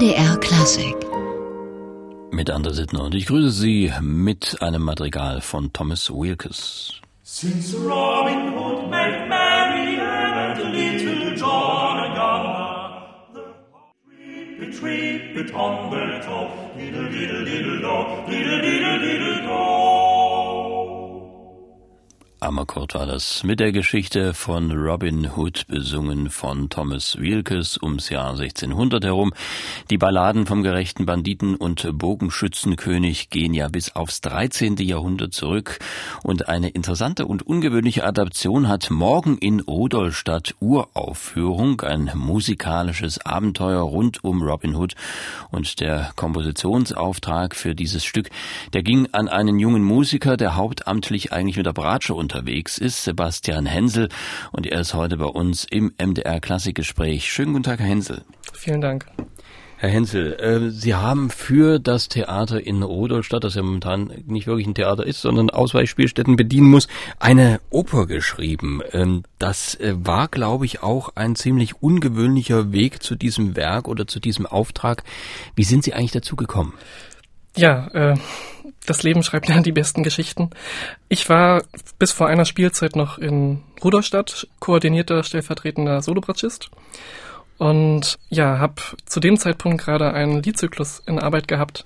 MDR Klassik. Mit Anders Sittner und ich grüße Sie mit einem Madrigal von Thomas Wilkes. Since Robin Hood met Mary and little John a younger, the trip it, trip it on the top, diddle diddle diddle do, diddle diddle diddle do. Amakord war das mit der Geschichte von Robin Hood, besungen von Thomas Wilkes ums Jahr 1600 herum. Die Balladen vom gerechten Banditen und Bogenschützenkönig gehen ja bis aufs 13. Jahrhundert zurück und eine interessante und ungewöhnliche Adaption hat morgen in Rudolstadt Uraufführung, ein musikalisches Abenteuer rund um Robin Hood und der Kompositionsauftrag für dieses Stück, der ging an einen jungen Musiker, der hauptamtlich eigentlich mit der Bratsche unterwegs ist, Sebastian Hensel, und er ist heute bei uns im MDR Klassikgespräch. Schönen guten Tag, Herr Hensel. Vielen Dank. Herr Hensel, äh, Sie haben für das Theater in Rudolstadt, das ja momentan nicht wirklich ein Theater ist, sondern Ausweichspielstätten bedienen muss, eine Oper geschrieben. Ähm, das äh, war, glaube ich, auch ein ziemlich ungewöhnlicher Weg zu diesem Werk oder zu diesem Auftrag. Wie sind Sie eigentlich dazu gekommen? Ja, äh, das Leben schreibt ja die besten Geschichten. Ich war bis vor einer Spielzeit noch in Rudolstadt, koordinierter stellvertretender Solobratschist. Und ja, habe zu dem Zeitpunkt gerade einen Liedzyklus in Arbeit gehabt,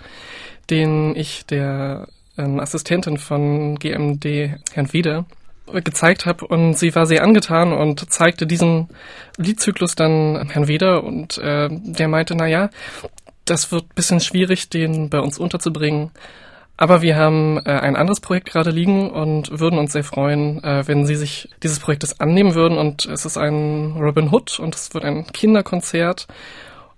den ich der ähm, Assistentin von GMD, Herrn Weder, gezeigt habe und sie war sehr angetan und zeigte diesen Liedzyklus dann Herrn Weder und äh, der meinte, na ja, das wird bisschen schwierig, den bei uns unterzubringen. Aber wir haben äh, ein anderes Projekt gerade liegen und würden uns sehr freuen, äh, wenn Sie sich dieses Projektes annehmen würden. Und es ist ein Robin Hood und es wird ein Kinderkonzert.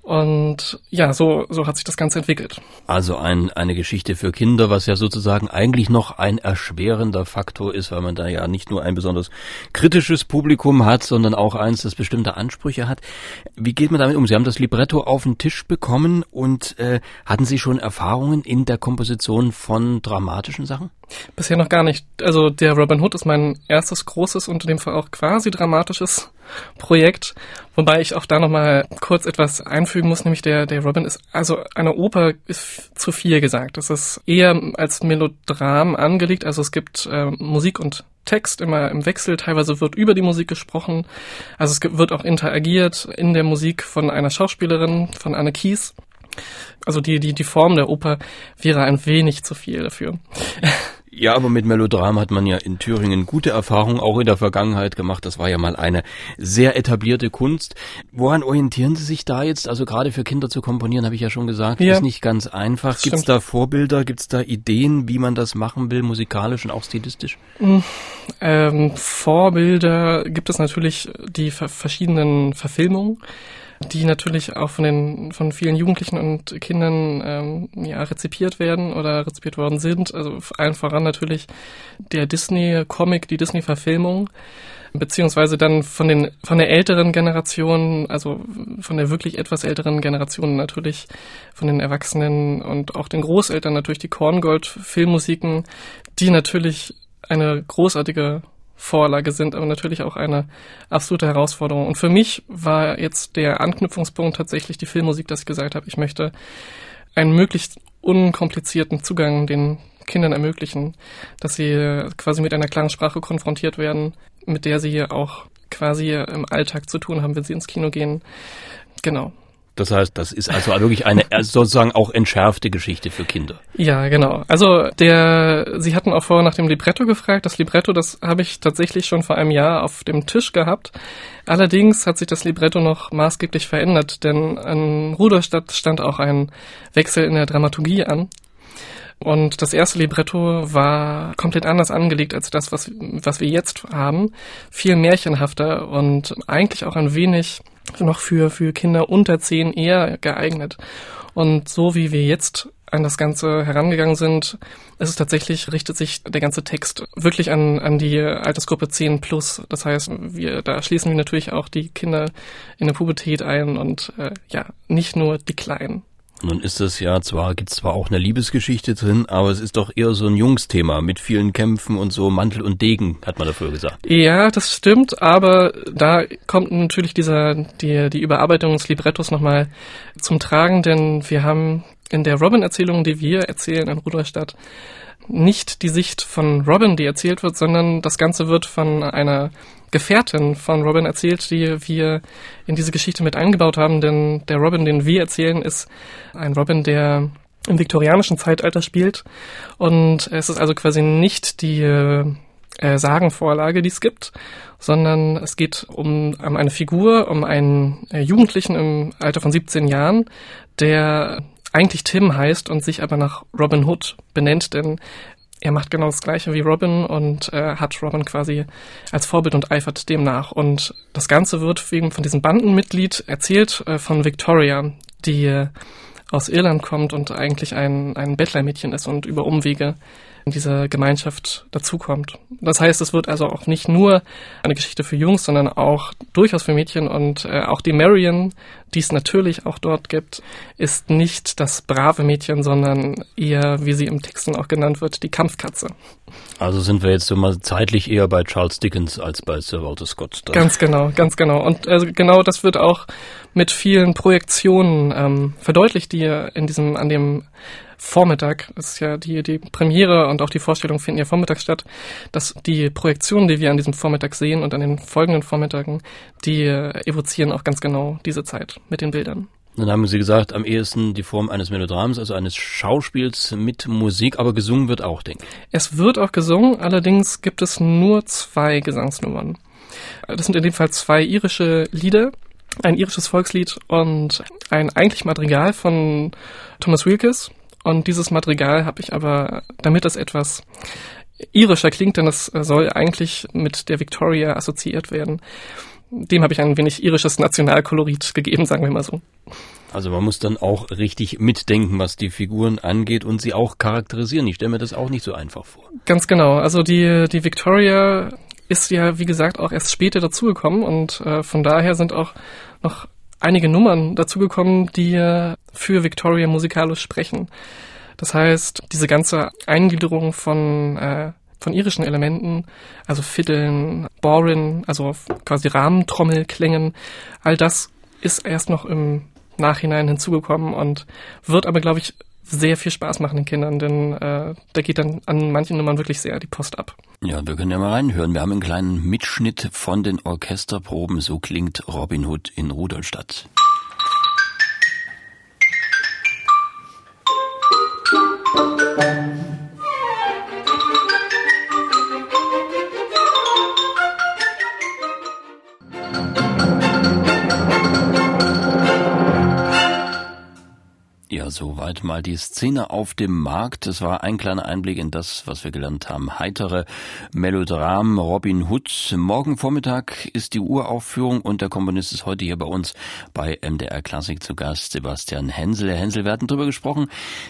Und ja, so, so hat sich das Ganze entwickelt. Also ein, eine Geschichte für Kinder, was ja sozusagen eigentlich noch ein erschwerender Faktor ist, weil man da ja nicht nur ein besonders kritisches Publikum hat, sondern auch eins, das bestimmte Ansprüche hat. Wie geht man damit um? Sie haben das Libretto auf den Tisch bekommen und äh, hatten Sie schon Erfahrungen in der Komposition von dramatischen Sachen? Bisher noch gar nicht. Also der Robin Hood ist mein erstes großes und in dem Fall auch quasi dramatisches Projekt, wobei ich auch da nochmal kurz etwas einfügen muss, nämlich der, der Robin ist, also eine Oper ist zu viel gesagt. Es ist eher als Melodram angelegt, also es gibt äh, Musik und Text immer im Wechsel, teilweise wird über die Musik gesprochen, also es wird auch interagiert in der Musik von einer Schauspielerin, von Anne Kies. Also die, die, die Form der Oper wäre ein wenig zu viel dafür. Ja, aber mit Melodram hat man ja in Thüringen gute Erfahrungen auch in der Vergangenheit gemacht. Das war ja mal eine sehr etablierte Kunst. Woran orientieren Sie sich da jetzt? Also gerade für Kinder zu komponieren, habe ich ja schon gesagt, ja, ist nicht ganz einfach. Gibt es da Vorbilder, gibt es da Ideen, wie man das machen will, musikalisch und auch stilistisch? Ähm, Vorbilder gibt es natürlich die verschiedenen Verfilmungen die natürlich auch von den von vielen Jugendlichen und Kindern ähm, ja, rezipiert werden oder rezipiert worden sind. Also allen voran natürlich der Disney-Comic, die Disney-Verfilmung, beziehungsweise dann von den von der älteren Generation, also von der wirklich etwas älteren Generation natürlich, von den Erwachsenen und auch den Großeltern natürlich die Korngold-Filmmusiken, die natürlich eine großartige Vorlage sind, aber natürlich auch eine absolute Herausforderung. Und für mich war jetzt der Anknüpfungspunkt tatsächlich die Filmmusik, dass ich gesagt habe, ich möchte einen möglichst unkomplizierten Zugang den Kindern ermöglichen, dass sie quasi mit einer klaren Sprache konfrontiert werden, mit der sie auch quasi im Alltag zu tun haben, wenn sie ins Kino gehen. Genau. Das heißt, das ist also wirklich eine sozusagen auch entschärfte Geschichte für Kinder. Ja, genau. Also der, Sie hatten auch vorher nach dem Libretto gefragt. Das Libretto, das habe ich tatsächlich schon vor einem Jahr auf dem Tisch gehabt. Allerdings hat sich das Libretto noch maßgeblich verändert, denn an Rudolstadt stand auch ein Wechsel in der Dramaturgie an. Und das erste Libretto war komplett anders angelegt als das, was, was wir jetzt haben. Viel märchenhafter und eigentlich auch ein wenig noch für, für Kinder unter zehn eher geeignet. Und so wie wir jetzt an das Ganze herangegangen sind, ist es tatsächlich, richtet sich der ganze Text wirklich an, an die Altersgruppe 10 plus. Das heißt, wir, da schließen wir natürlich auch die Kinder in der Pubertät ein und äh, ja, nicht nur die Kleinen. Nun ist das ja zwar, gibt es zwar auch eine Liebesgeschichte drin, aber es ist doch eher so ein Jungsthema mit vielen Kämpfen und so Mantel und Degen, hat man dafür gesagt. Ja, das stimmt, aber da kommt natürlich dieser, die, die Überarbeitung des Librettos nochmal zum Tragen, denn wir haben in der Robin-Erzählung, die wir erzählen in Rudolstadt, nicht die Sicht von Robin, die erzählt wird, sondern das Ganze wird von einer Gefährtin von Robin erzählt, die wir in diese Geschichte mit eingebaut haben, denn der Robin, den wir erzählen, ist ein Robin, der im viktorianischen Zeitalter spielt. Und es ist also quasi nicht die äh, Sagenvorlage, die es gibt, sondern es geht um, um eine Figur, um einen äh, Jugendlichen im Alter von 17 Jahren, der eigentlich Tim heißt und sich aber nach Robin Hood benennt, denn er macht genau das gleiche wie Robin und äh, hat Robin quasi als Vorbild und eifert dem nach. Und das Ganze wird wegen von diesem Bandenmitglied erzählt äh, von Victoria, die äh, aus Irland kommt und eigentlich ein, ein Bettlermädchen ist und über Umwege in diese Gemeinschaft dazukommt. Das heißt, es wird also auch nicht nur eine Geschichte für Jungs, sondern auch durchaus für Mädchen und äh, auch die Marion, die es natürlich auch dort gibt, ist nicht das brave Mädchen, sondern eher, wie sie im Text dann auch genannt wird, die Kampfkatze. Also sind wir jetzt so mal zeitlich eher bei Charles Dickens als bei Sir Walter Scott. Da. Ganz genau, ganz genau. Und also genau das wird auch mit vielen Projektionen ähm, verdeutlicht, die in diesem, an dem Vormittag, ist ja die, die Premiere und auch die Vorstellung finden ja vormittags statt, dass die Projektionen, die wir an diesem Vormittag sehen und an den folgenden Vormittagen, die evozieren auch ganz genau diese Zeit mit den Bildern. Dann haben Sie gesagt, am ehesten die Form eines Melodrams, also eines Schauspiels mit Musik, aber gesungen wird auch, denke ich. Es wird auch gesungen, allerdings gibt es nur zwei Gesangsnummern. Das sind in dem Fall zwei irische Lieder, ein irisches Volkslied und ein eigentlich Madrigal von Thomas Wilkes. Und dieses Madrigal habe ich aber, damit es etwas irischer klingt, denn es soll eigentlich mit der Victoria assoziiert werden, dem habe ich ein wenig irisches Nationalkolorit gegeben, sagen wir mal so. Also man muss dann auch richtig mitdenken, was die Figuren angeht und sie auch charakterisieren. Ich stelle mir das auch nicht so einfach vor. Ganz genau. Also die, die Victoria ist ja, wie gesagt, auch erst später dazugekommen und äh, von daher sind auch noch einige Nummern dazugekommen, die für Victoria musikalisch sprechen. Das heißt, diese ganze Eingliederung von, äh, von irischen Elementen, also Fiddeln, Borin, also quasi Rahmentrommelklängen, all das ist erst noch im Nachhinein hinzugekommen und wird aber, glaube ich, sehr viel Spaß machen den Kindern, denn äh, da geht dann an manchen Nummern wirklich sehr die Post ab. Ja, wir können ja mal reinhören. Wir haben einen kleinen Mitschnitt von den Orchesterproben. So klingt Robin Hood in Rudolstadt. Soweit mal die Szene auf dem Markt. Das war ein kleiner Einblick in das, was wir gelernt haben. Heitere Melodram Robin Hood. Morgen Vormittag ist die Uraufführung und der Komponist ist heute hier bei uns bei MDR Klassik zu Gast, Sebastian Hensel. Herr Hensel, wir hatten darüber gesprochen,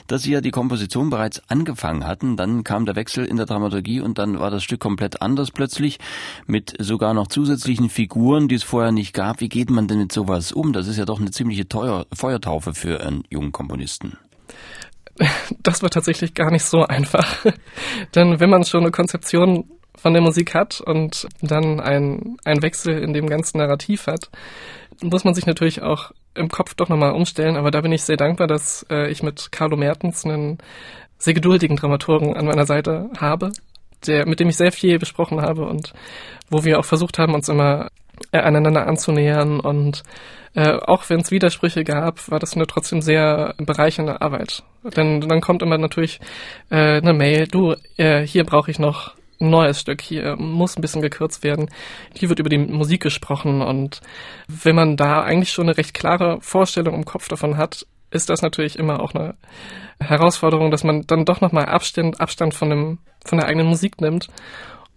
dass Sie ja die Komposition bereits angefangen hatten. Dann kam der Wechsel in der Dramaturgie und dann war das Stück komplett anders plötzlich mit sogar noch zusätzlichen Figuren, die es vorher nicht gab. Wie geht man denn mit sowas um? Das ist ja doch eine ziemliche teuer Feuertaufe für einen jungen Komponisten. Komponisten? Das war tatsächlich gar nicht so einfach. Denn wenn man schon eine Konzeption von der Musik hat und dann ein, ein Wechsel in dem ganzen Narrativ hat, muss man sich natürlich auch im Kopf doch nochmal umstellen. Aber da bin ich sehr dankbar, dass äh, ich mit Carlo Mertens einen sehr geduldigen Dramaturgen an meiner Seite habe, der, mit dem ich sehr viel besprochen habe und wo wir auch versucht haben, uns immer äh, aneinander anzunähern und äh, auch wenn es Widersprüche gab, war das eine trotzdem sehr bereichernde Arbeit. Denn dann kommt immer natürlich äh, eine Mail, du, äh, hier brauche ich noch ein neues Stück, hier muss ein bisschen gekürzt werden. Hier wird über die Musik gesprochen und wenn man da eigentlich schon eine recht klare Vorstellung im Kopf davon hat, ist das natürlich immer auch eine Herausforderung, dass man dann doch nochmal Abstand, Abstand von dem, von der eigenen Musik nimmt,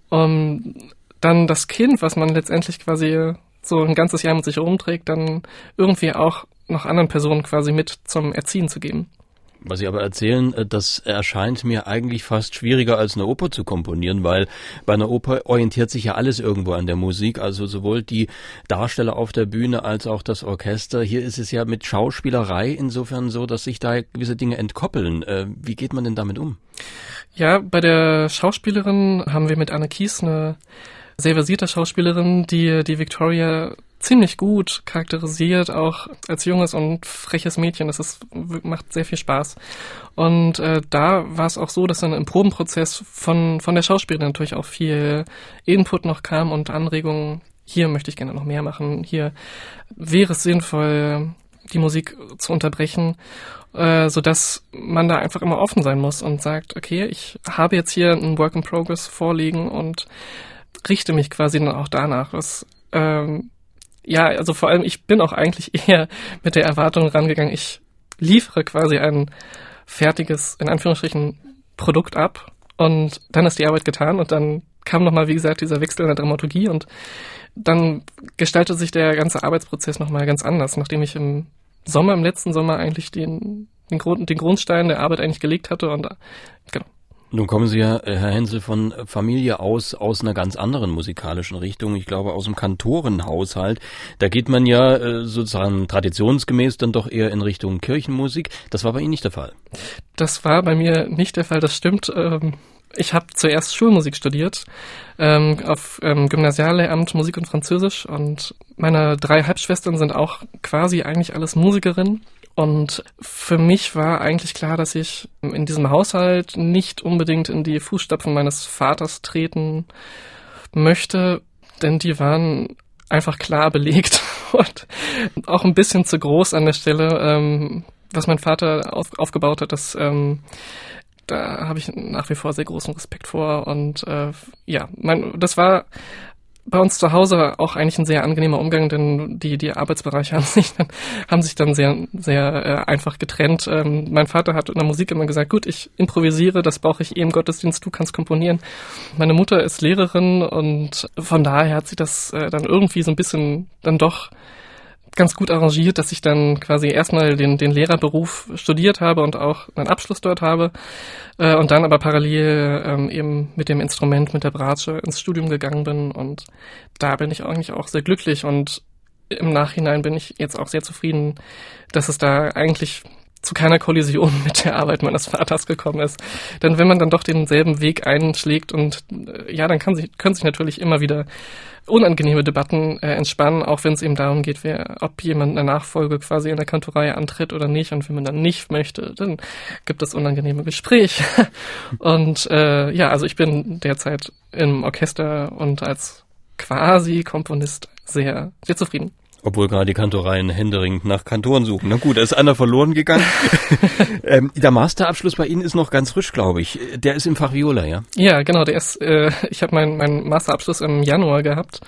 um dann das Kind, was man letztendlich quasi so ein ganzes Jahr mit sich rumträgt, dann irgendwie auch noch anderen Personen quasi mit zum Erziehen zu geben. Was Sie aber erzählen, äh, das erscheint mir eigentlich fast schwieriger als eine Oper zu komponieren, weil bei einer Oper orientiert sich ja alles irgendwo an der Musik, also sowohl die Darsteller auf der Bühne als auch das Orchester. Hier ist es ja mit Schauspielerei insofern so, dass sich da gewisse Dinge entkoppeln. Äh, wie geht man denn damit um? Ja, bei der Schauspielerin haben wir mit Anne Kies eine sehr versierte Schauspielerin, die die Victoria ziemlich gut charakterisiert, auch als junges und freches Mädchen. Das ist, macht sehr viel Spaß. Und äh, da war es auch so, dass dann im Probenprozess von, von der Schauspielerin natürlich auch viel Input noch kam und Anregungen. Hier möchte ich gerne noch mehr machen. Hier wäre es sinnvoll, die Musik zu unterbrechen, äh, so dass man da einfach immer offen sein muss und sagt, okay, ich habe jetzt hier ein Work in Progress vorliegen und richte mich quasi dann auch danach. Was ähm, ja, also vor allem, ich bin auch eigentlich eher mit der Erwartung rangegangen, ich liefere quasi ein fertiges, in Anführungsstrichen, Produkt ab und dann ist die Arbeit getan und dann kam nochmal, wie gesagt, dieser Wechsel in der Dramaturgie und dann gestaltet sich der ganze Arbeitsprozess nochmal ganz anders, nachdem ich im Sommer, im letzten Sommer eigentlich den, den, Grund, den Grundstein der Arbeit eigentlich gelegt hatte und genau, nun kommen Sie ja, äh, Herr Hensel, von Familie aus, aus einer ganz anderen musikalischen Richtung. Ich glaube, aus dem Kantorenhaushalt. Da geht man ja äh, sozusagen traditionsgemäß dann doch eher in Richtung Kirchenmusik. Das war bei Ihnen nicht der Fall. Das war bei mir nicht der Fall, das stimmt. Ähm, ich habe zuerst Schulmusik studiert, ähm, auf ähm, Gymnasiallehramt Musik und Französisch und meine drei Halbschwestern sind auch quasi eigentlich alles Musikerinnen. Und für mich war eigentlich klar, dass ich in diesem Haushalt nicht unbedingt in die Fußstapfen meines Vaters treten möchte, denn die waren einfach klar belegt und auch ein bisschen zu groß an der Stelle. Ähm, was mein Vater auf, aufgebaut hat, das ähm, da habe ich nach wie vor sehr großen Respekt vor und äh, ja, mein, das war bei uns zu Hause auch eigentlich ein sehr angenehmer Umgang, denn die, die Arbeitsbereiche haben sich dann, haben sich dann sehr, sehr äh, einfach getrennt. Ähm, mein Vater hat in der Musik immer gesagt, gut, ich improvisiere, das brauche ich eh im Gottesdienst, du kannst komponieren. Meine Mutter ist Lehrerin und von daher hat sich das äh, dann irgendwie so ein bisschen dann doch ganz gut arrangiert, dass ich dann quasi erstmal den, den Lehrerberuf studiert habe und auch einen Abschluss dort habe äh, und dann aber parallel ähm, eben mit dem Instrument, mit der Bratsche ins Studium gegangen bin. Und da bin ich eigentlich auch sehr glücklich. Und im Nachhinein bin ich jetzt auch sehr zufrieden, dass es da eigentlich zu keiner Kollision mit der Arbeit meines Vaters gekommen ist. Denn wenn man dann doch denselben Weg einschlägt und äh, ja, dann kann sich, können sich natürlich immer wieder unangenehme Debatten äh, entspannen, auch wenn es eben darum geht, wer, ob jemand eine Nachfolge quasi in der Kantorei antritt oder nicht. Und wenn man dann nicht möchte, dann gibt es unangenehme Gespräche. und äh, ja, also ich bin derzeit im Orchester und als quasi Komponist sehr, sehr zufrieden. Obwohl gerade die Kantoreien händeringend nach Kantoren suchen. Na gut, da ist einer verloren gegangen. ähm, der Masterabschluss bei Ihnen ist noch ganz frisch, glaube ich. Der ist im Fach Viola, ja? Ja, genau. Der ist. Äh, ich habe meinen mein Masterabschluss im Januar gehabt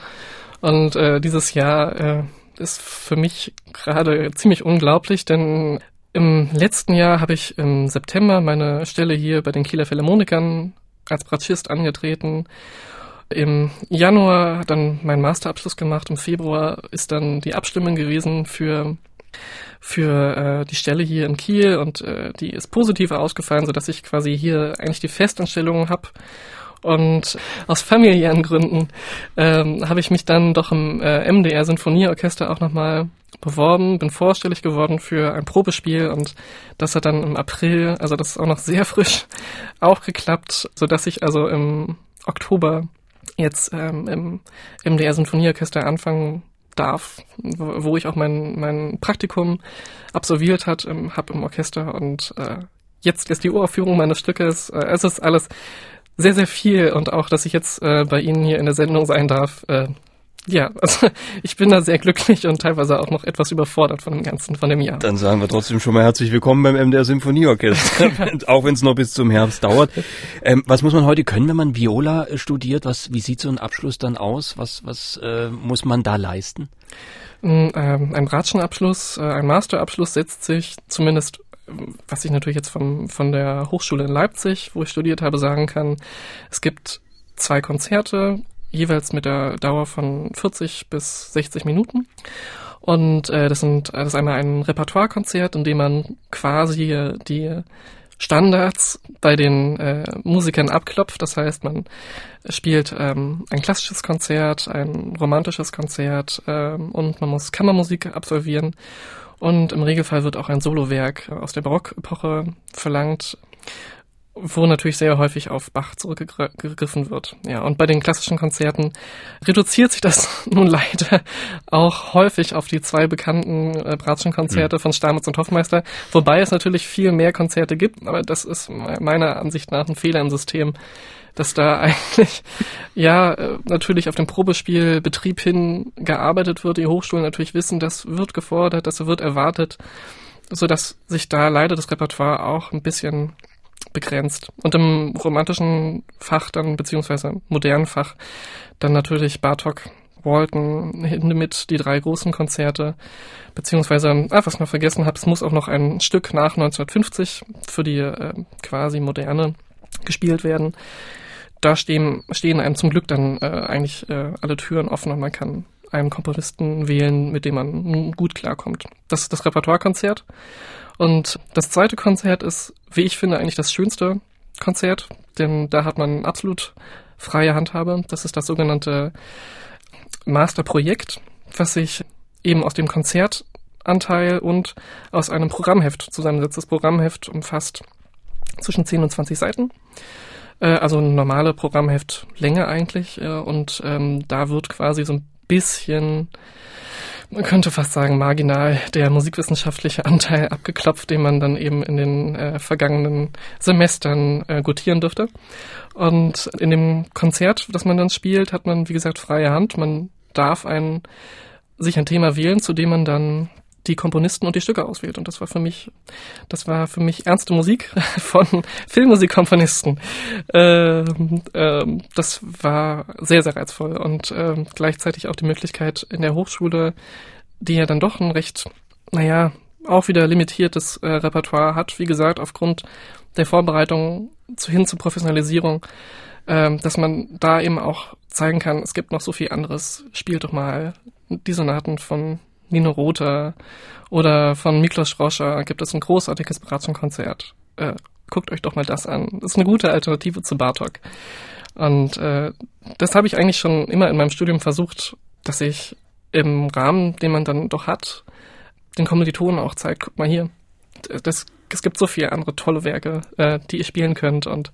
und äh, dieses Jahr äh, ist für mich gerade ziemlich unglaublich, denn im letzten Jahr habe ich im September meine Stelle hier bei den Kieler Philharmonikern als Bratschist angetreten im Januar dann meinen Masterabschluss gemacht. Im Februar ist dann die Abstimmung gewesen für für äh, die Stelle hier in Kiel und äh, die ist positiv ausgefallen, so dass ich quasi hier eigentlich die Festanstellung habe. Und aus familiären Gründen ähm, habe ich mich dann doch im äh, MDR Sinfonieorchester auch nochmal beworben, bin vorstellig geworden für ein Probespiel und das hat dann im April, also das ist auch noch sehr frisch, auch geklappt, so dass ich also im Oktober jetzt ähm, im MDR Sinfonieorchester anfangen darf, wo, ich auch mein, mein Praktikum absolviert hat, ähm, habe im Orchester und äh, jetzt ist die Uraufführung meines Stückes. Äh, es ist alles sehr, sehr viel und auch, dass ich jetzt äh, bei Ihnen hier in der Sendung sein darf, äh, ja, also ich bin da sehr glücklich und teilweise auch noch etwas überfordert von dem Ganzen, von dem Jahr. Dann sagen wir trotzdem schon mal herzlich willkommen beim MDR Symphonieorchester, auch wenn es noch bis zum Herbst dauert. Ähm, was muss man heute können, wenn man Viola äh, studiert? Was, wie sieht so ein Abschluss dann aus? Was, was äh, muss man da leisten? Mm, ähm, ein Bratschenabschluss, äh, ein Masterabschluss setzt sich zumindest was ich natürlich jetzt vom, von der Hochschule in Leipzig, wo ich studiert habe, sagen kann, es gibt zwei Konzerte jeweils mit der Dauer von 40 bis 60 Minuten. Und äh, das, sind, das ist einmal ein Repertoirekonzert, in dem man quasi die Standards bei den äh, Musikern abklopft. Das heißt, man spielt ähm, ein klassisches Konzert, ein romantisches Konzert ähm, und man muss Kammermusik absolvieren. Und im Regelfall wird auch ein Solowerk aus der Barockepoche verlangt wo natürlich sehr häufig auf Bach zurückgegriffen wird. Ja, und bei den klassischen Konzerten reduziert sich das nun leider auch häufig auf die zwei bekannten äh, Bratschen-Konzerte mhm. von Stamitz und Hoffmeister, wobei es natürlich viel mehr Konzerte gibt, aber das ist meiner Ansicht nach ein Fehler im System, dass da eigentlich ja äh, natürlich auf den Probespielbetrieb hin gearbeitet wird, die Hochschulen natürlich wissen, das wird gefordert, das wird erwartet, so dass sich da leider das Repertoire auch ein bisschen begrenzt. Und im romantischen Fach dann, beziehungsweise modernen Fach, dann natürlich Bartok, Walton, Hindemith, die drei großen Konzerte, beziehungsweise, ah, was ich noch vergessen habe, es muss auch noch ein Stück nach 1950 für die äh, quasi moderne gespielt werden. Da stehen, stehen einem zum Glück dann äh, eigentlich äh, alle Türen offen und man kann einen Komponisten wählen, mit dem man gut klarkommt. Das ist das Repertoirekonzert. Und das zweite Konzert ist, wie ich finde, eigentlich das schönste Konzert, denn da hat man absolut freie Handhabe. Das ist das sogenannte Masterprojekt, was sich eben aus dem Konzertanteil und aus einem Programmheft zusammensetzt. Das Programmheft umfasst zwischen 10 und 20 Seiten. Äh, also eine normale Programmheftlänge eigentlich. Äh, und ähm, da wird quasi so ein bisschen man könnte fast sagen, marginal der musikwissenschaftliche Anteil abgeklopft, den man dann eben in den äh, vergangenen Semestern äh, gutieren dürfte. Und in dem Konzert, das man dann spielt, hat man, wie gesagt, freie Hand. Man darf ein, sich ein Thema wählen, zu dem man dann die Komponisten und die Stücke auswählt. Und das war für mich, das war für mich ernste Musik von Filmmusikkomponisten. Ähm, ähm, das war sehr, sehr reizvoll und ähm, gleichzeitig auch die Möglichkeit in der Hochschule, die ja dann doch ein recht, naja, auch wieder limitiertes äh, Repertoire hat, wie gesagt, aufgrund der Vorbereitung zu, hin zur Professionalisierung, ähm, dass man da eben auch zeigen kann, es gibt noch so viel anderes. Spielt doch mal die Sonaten von Nino Rota oder von Miklos Schroscher gibt es ein großartiges Bratschen-Konzert. Äh, guckt euch doch mal das an. Das ist eine gute Alternative zu Bartok. Und äh, das habe ich eigentlich schon immer in meinem Studium versucht, dass ich im Rahmen, den man dann doch hat, den Kommilitonen auch zeigt, guck mal hier, das, es gibt so viele andere tolle Werke, äh, die ihr spielen könnt und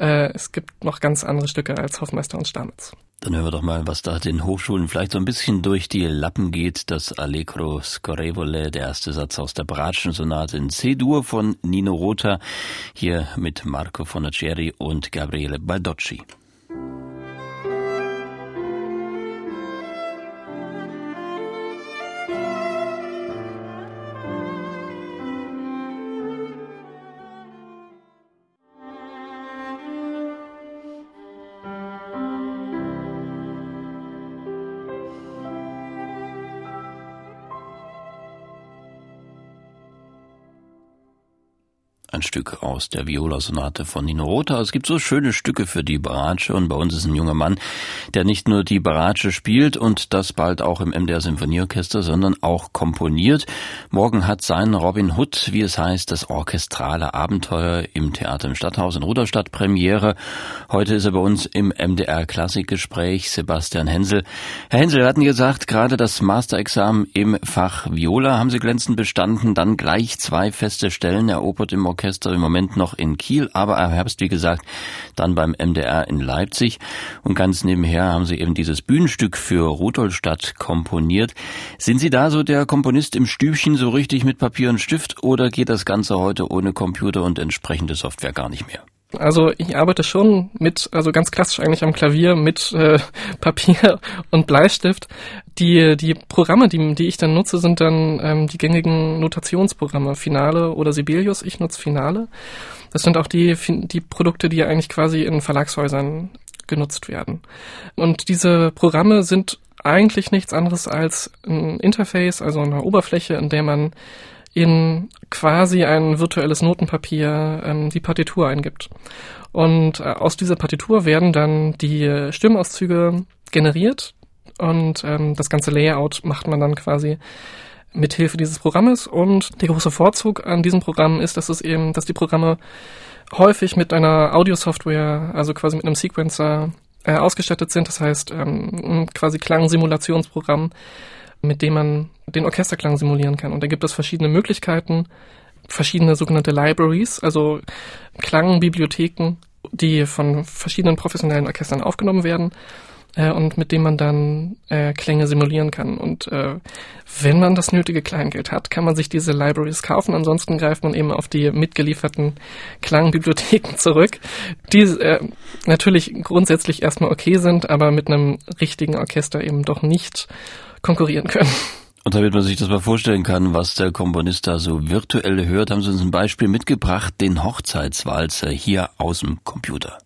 äh, es gibt noch ganz andere Stücke als Hoffmeister und Stamitz. Dann hören wir doch mal, was da den Hochschulen vielleicht so ein bisschen durch die Lappen geht. Das Allegro Scorrevole, der erste Satz aus der Bratschen-Sonate in C-Dur von Nino Rota, hier mit Marco Fonacieri und Gabriele Baldocci. Ein Stück aus der Viola-Sonate von Nino Rota. Es gibt so schöne Stücke für die Baratsche und bei uns ist ein junger Mann, der nicht nur die Baratsche spielt und das bald auch im MDR Symphonieorchester, sondern auch komponiert. Morgen hat sein Robin Hood, wie es heißt, das orchestrale Abenteuer im Theater im Stadthaus in Ruderstadt Premiere. Heute ist er bei uns im MDR Klassikgespräch, Sebastian Hensel. Herr Hensel, wir hatten gesagt, gerade das Masterexamen im Fach Viola haben Sie glänzend bestanden, dann gleich zwei feste Stellen erobert im Orchester Orchester im Moment noch in Kiel, aber im Herbst, wie gesagt, dann beim MDR in Leipzig. Und ganz nebenher haben Sie eben dieses Bühnenstück für Rudolstadt komponiert. Sind Sie da so der Komponist im Stübchen so richtig mit Papier und Stift oder geht das Ganze heute ohne Computer und entsprechende Software gar nicht mehr? Also ich arbeite schon mit, also ganz klassisch eigentlich am Klavier mit äh, Papier und Bleistift. Die, die Programme, die, die ich dann nutze, sind dann ähm, die gängigen Notationsprogramme, Finale oder Sibelius. Ich nutze Finale. Das sind auch die, die Produkte, die eigentlich quasi in Verlagshäusern genutzt werden. Und diese Programme sind eigentlich nichts anderes als ein Interface, also eine Oberfläche, in der man in quasi ein virtuelles Notenpapier ähm, die Partitur eingibt. Und äh, aus dieser Partitur werden dann die Stimmauszüge generiert und ähm, das ganze Layout macht man dann quasi mithilfe dieses Programmes. Und der große Vorzug an diesem Programm ist, dass es eben, dass die Programme häufig mit einer Audio-Software, also quasi mit einem Sequencer, äh, ausgestattet sind. Das heißt, ähm, quasi Klangsimulationsprogramm, mit dem man den Orchesterklang simulieren kann. Und da gibt es verschiedene Möglichkeiten, verschiedene sogenannte Libraries, also Klangbibliotheken, die von verschiedenen professionellen Orchestern aufgenommen werden äh, und mit dem man dann äh, Klänge simulieren kann. Und äh, wenn man das nötige Kleingeld hat, kann man sich diese Libraries kaufen. Ansonsten greift man eben auf die mitgelieferten Klangbibliotheken zurück, die äh, natürlich grundsätzlich erstmal okay sind, aber mit einem richtigen Orchester eben doch nicht konkurrieren können. Und damit man sich das mal vorstellen kann, was der Komponist da so virtuell hört, haben Sie uns ein Beispiel mitgebracht, den Hochzeitswalzer hier aus dem Computer.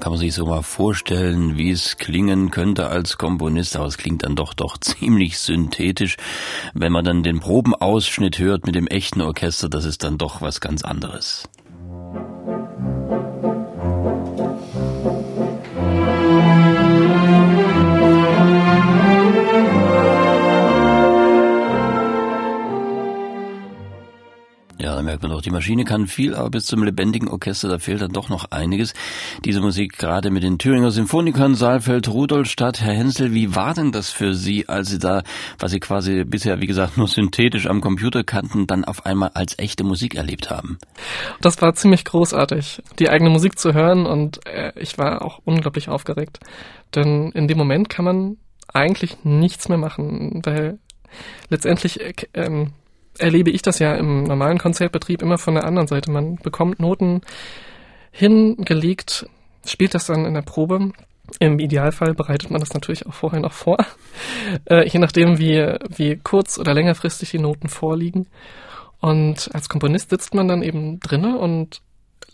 Kann man sich so mal vorstellen, wie es klingen könnte als Komponist, aber es klingt dann doch doch ziemlich synthetisch. Wenn man dann den Probenausschnitt hört mit dem echten Orchester, das ist dann doch was ganz anderes. Merkt man doch, die Maschine kann viel, aber bis zum lebendigen Orchester, da fehlt dann doch noch einiges. Diese Musik gerade mit den Thüringer Symphonikern, Saalfeld, Rudolstadt. Herr Hensel, wie war denn das für Sie, als Sie da, was Sie quasi bisher, wie gesagt, nur synthetisch am Computer kannten, dann auf einmal als echte Musik erlebt haben? Das war ziemlich großartig, die eigene Musik zu hören und äh, ich war auch unglaublich aufgeregt. Denn in dem Moment kann man eigentlich nichts mehr machen, weil letztendlich äh, ähm, erlebe ich das ja im normalen Konzertbetrieb immer von der anderen Seite. Man bekommt Noten hingelegt, spielt das dann in der Probe. Im Idealfall bereitet man das natürlich auch vorher noch vor, äh, je nachdem, wie, wie kurz- oder längerfristig die Noten vorliegen. Und als Komponist sitzt man dann eben drinne und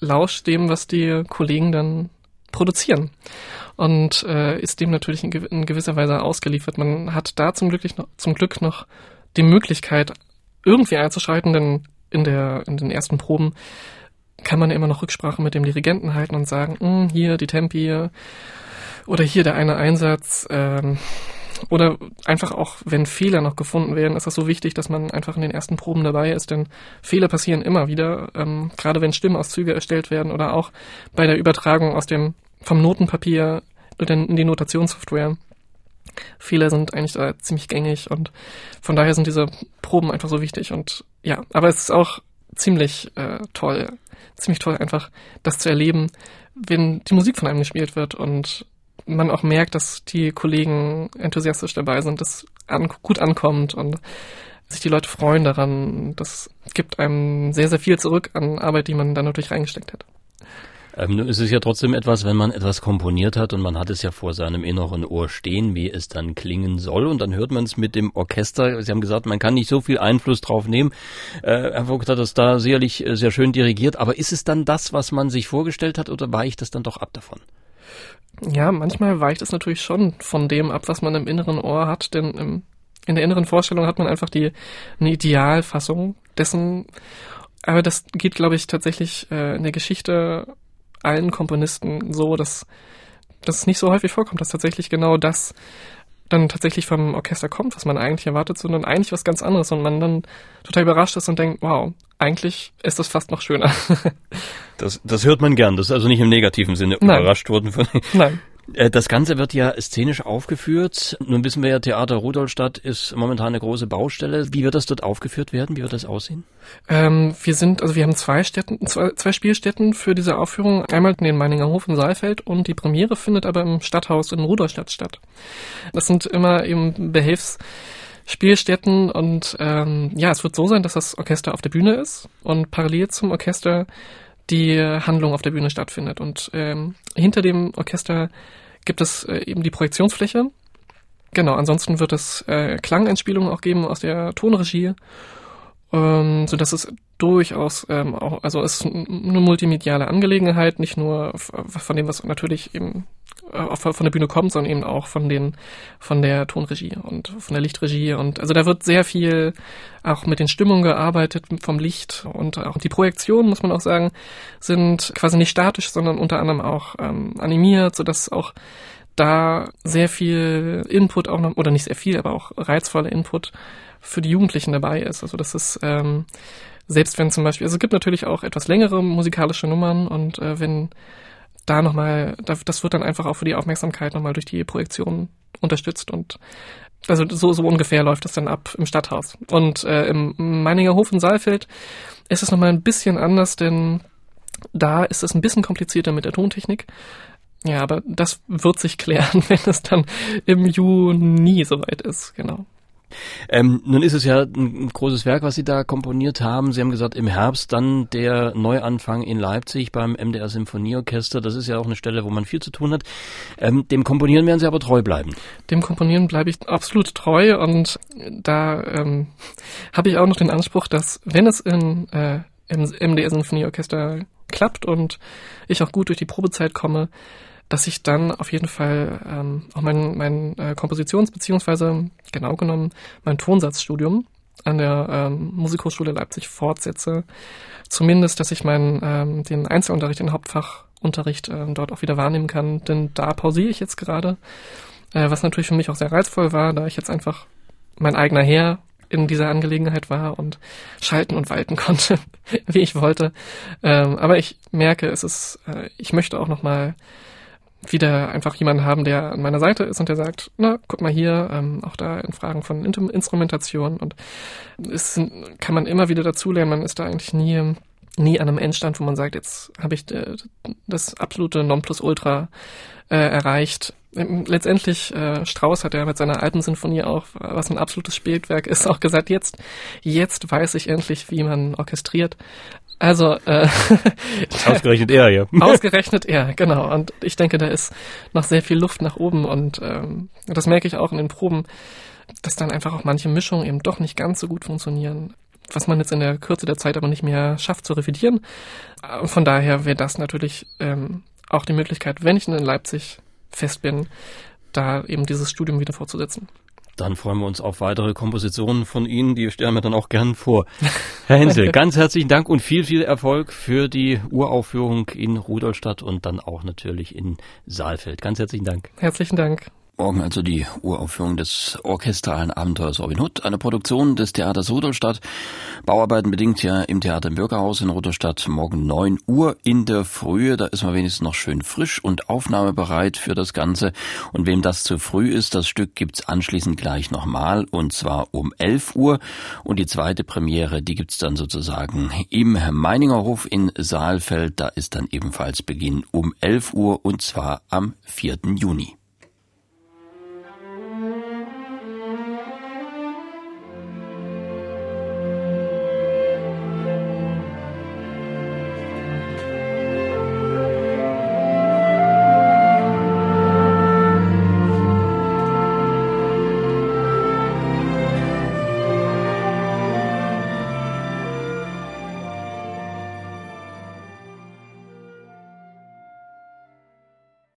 lauscht dem, was die Kollegen dann produzieren. Und äh, ist dem natürlich in, gewisser Weise ausgeliefert. Man hat da zum Glück, noch, zum Glück noch die Möglichkeit, irgendwie einzuschreiten, denn in, der, in den ersten Proben kann man ja immer noch Rücksprache mit dem Dirigenten halten und sagen, hm, hier die Tempi oder hier der eine Einsatz. Ähm, oder einfach auch, wenn Fehler noch gefunden werden, ist das so wichtig, dass man einfach in den ersten Proben dabei ist, denn Fehler passieren immer wieder, ähm, gerade wenn Stimmauszüge erstellt werden oder auch bei der Übertragung aus dem vom Notenpapier in die Notationssoftware. Fehler sind eigentlich äh, ziemlich gängig und von daher sind diese Proben einfach so wichtig und ja, aber es ist auch ziemlich äh, toll, ziemlich toll einfach das zu erleben, wenn die Musik von einem gespielt wird und man auch merkt, dass die Kollegen enthusiastisch dabei sind, dass an, gut ankommt und sich die Leute freuen daran. Das gibt einem sehr, sehr viel zurück an Arbeit, die man da natürlich reingesteckt hat. Ähm, nun ist es ja trotzdem etwas, wenn man etwas komponiert hat und man hat es ja vor seinem inneren Ohr stehen, wie es dann klingen soll und dann hört man es mit dem Orchester. Sie haben gesagt, man kann nicht so viel Einfluss drauf nehmen. Äh, Herr Vogt hat das da sicherlich äh, sehr schön dirigiert, aber ist es dann das, was man sich vorgestellt hat oder weicht das dann doch ab davon? Ja, manchmal weicht es natürlich schon von dem ab, was man im inneren Ohr hat, denn im, in der inneren Vorstellung hat man einfach die eine Idealfassung dessen, aber das geht, glaube ich, tatsächlich äh, in der Geschichte allen Komponisten so, dass das nicht so häufig vorkommt, dass tatsächlich genau das dann tatsächlich vom Orchester kommt, was man eigentlich erwartet, sondern eigentlich was ganz anderes und man dann total überrascht ist und denkt, wow, eigentlich ist das fast noch schöner. das, das hört man gern, das ist also nicht im negativen Sinne Nein. überrascht worden. Von Nein. Äh, das Ganze wird ja szenisch aufgeführt. Nun wissen wir ja, Theater Rudolstadt ist momentan eine große Baustelle. Wie wird das dort aufgeführt werden? Wie wird das aussehen? Ähm, wir sind, also wir haben zwei Städten, zwei, zwei Spielstätten für diese Aufführung. Einmal den Meininger Hof in Saalfeld und die Premiere findet aber im Stadthaus in Rudolstadt statt. Das sind immer eben Behilfs Spielstätten und ähm, ja, es wird so sein, dass das Orchester auf der Bühne ist und parallel zum Orchester die Handlung auf der Bühne stattfindet. Und ähm, hinter dem Orchester gibt es äh, eben die Projektionsfläche, genau, ansonsten wird es äh, Klangeinspielungen auch geben aus der Tonregie, ähm, so dass es durchaus ähm, auch, also es ist eine multimediale Angelegenheit, nicht nur von dem, was natürlich eben äh, von der Bühne kommt, sondern eben auch von den von der Tonregie und von der Lichtregie. Und also da wird sehr viel auch mit den Stimmungen gearbeitet vom Licht. Und auch die Projektionen muss man auch sagen sind quasi nicht statisch, sondern unter anderem auch ähm, animiert, so dass auch da sehr viel Input auch noch oder nicht sehr viel, aber auch reizvoller Input für die Jugendlichen dabei ist. Also das ist ähm, selbst wenn zum Beispiel, also es gibt natürlich auch etwas längere musikalische Nummern und äh, wenn da nochmal, das wird dann einfach auch für die Aufmerksamkeit nochmal durch die Projektion unterstützt und also so, so ungefähr läuft das dann ab im Stadthaus. Und äh, im Meininger Hof in Saalfeld ist es nochmal ein bisschen anders, denn da ist es ein bisschen komplizierter mit der Tontechnik. Ja, aber das wird sich klären, wenn es dann im Juni soweit ist, genau. Ähm, nun ist es ja ein großes Werk, was Sie da komponiert haben. Sie haben gesagt, im Herbst dann der Neuanfang in Leipzig beim MDR Symphonieorchester. Das ist ja auch eine Stelle, wo man viel zu tun hat. Ähm, dem Komponieren werden Sie aber treu bleiben. Dem Komponieren bleibe ich absolut treu und da ähm, habe ich auch noch den Anspruch, dass wenn es in, äh, MDR Symphonieorchester klappt und ich auch gut durch die Probezeit komme, dass ich dann auf jeden Fall ähm, auch mein, mein äh, Kompositions- beziehungsweise genau genommen mein Tonsatzstudium an der ähm, Musikhochschule Leipzig fortsetze. Zumindest, dass ich meinen ähm, den Einzelunterricht, den Hauptfachunterricht ähm, dort auch wieder wahrnehmen kann, denn da pausiere ich jetzt gerade, äh, was natürlich für mich auch sehr reizvoll war, da ich jetzt einfach mein eigener Herr in dieser Angelegenheit war und schalten und walten konnte, wie ich wollte. Ähm, aber ich merke, es ist, äh, ich möchte auch noch mal wieder einfach jemanden haben, der an meiner Seite ist und der sagt, na, guck mal hier, ähm, auch da in Fragen von Instrumentation und es kann man immer wieder dazulernen, man ist da eigentlich nie, nie an einem Endstand, wo man sagt, jetzt habe ich äh, das absolute Nonplusultra äh, erreicht. Ähm, letztendlich, äh, Strauss hat ja mit seiner alten Sinfonie auch, was ein absolutes Spätwerk ist, auch gesagt, jetzt, jetzt weiß ich endlich, wie man orchestriert. Also äh, ausgerechnet er, ja. ausgerechnet er, genau. Und ich denke, da ist noch sehr viel Luft nach oben und ähm, das merke ich auch in den Proben, dass dann einfach auch manche Mischungen eben doch nicht ganz so gut funktionieren, was man jetzt in der Kürze der Zeit aber nicht mehr schafft zu revidieren. Von daher wäre das natürlich ähm, auch die Möglichkeit, wenn ich in Leipzig fest bin, da eben dieses Studium wieder fortzusetzen. Dann freuen wir uns auf weitere Kompositionen von Ihnen, die stellen wir dann auch gern vor. Herr Hensel, ganz herzlichen Dank und viel, viel Erfolg für die Uraufführung in Rudolstadt und dann auch natürlich in Saalfeld. Ganz herzlichen Dank. Herzlichen Dank. Morgen also die Uraufführung des orchestralen Abenteuers Robin Hood, eine Produktion des Theaters Rudolstadt. Bauarbeiten bedingt ja im Theater im Bürgerhaus in Rudolstadt morgen neun Uhr in der Frühe. Da ist man wenigstens noch schön frisch und aufnahmebereit für das Ganze. Und wem das zu früh ist, das Stück gibt's anschließend gleich nochmal und zwar um elf Uhr. Und die zweite Premiere, die gibt's dann sozusagen im Meininger Hof in Saalfeld. Da ist dann ebenfalls Beginn um elf Uhr und zwar am 4. Juni.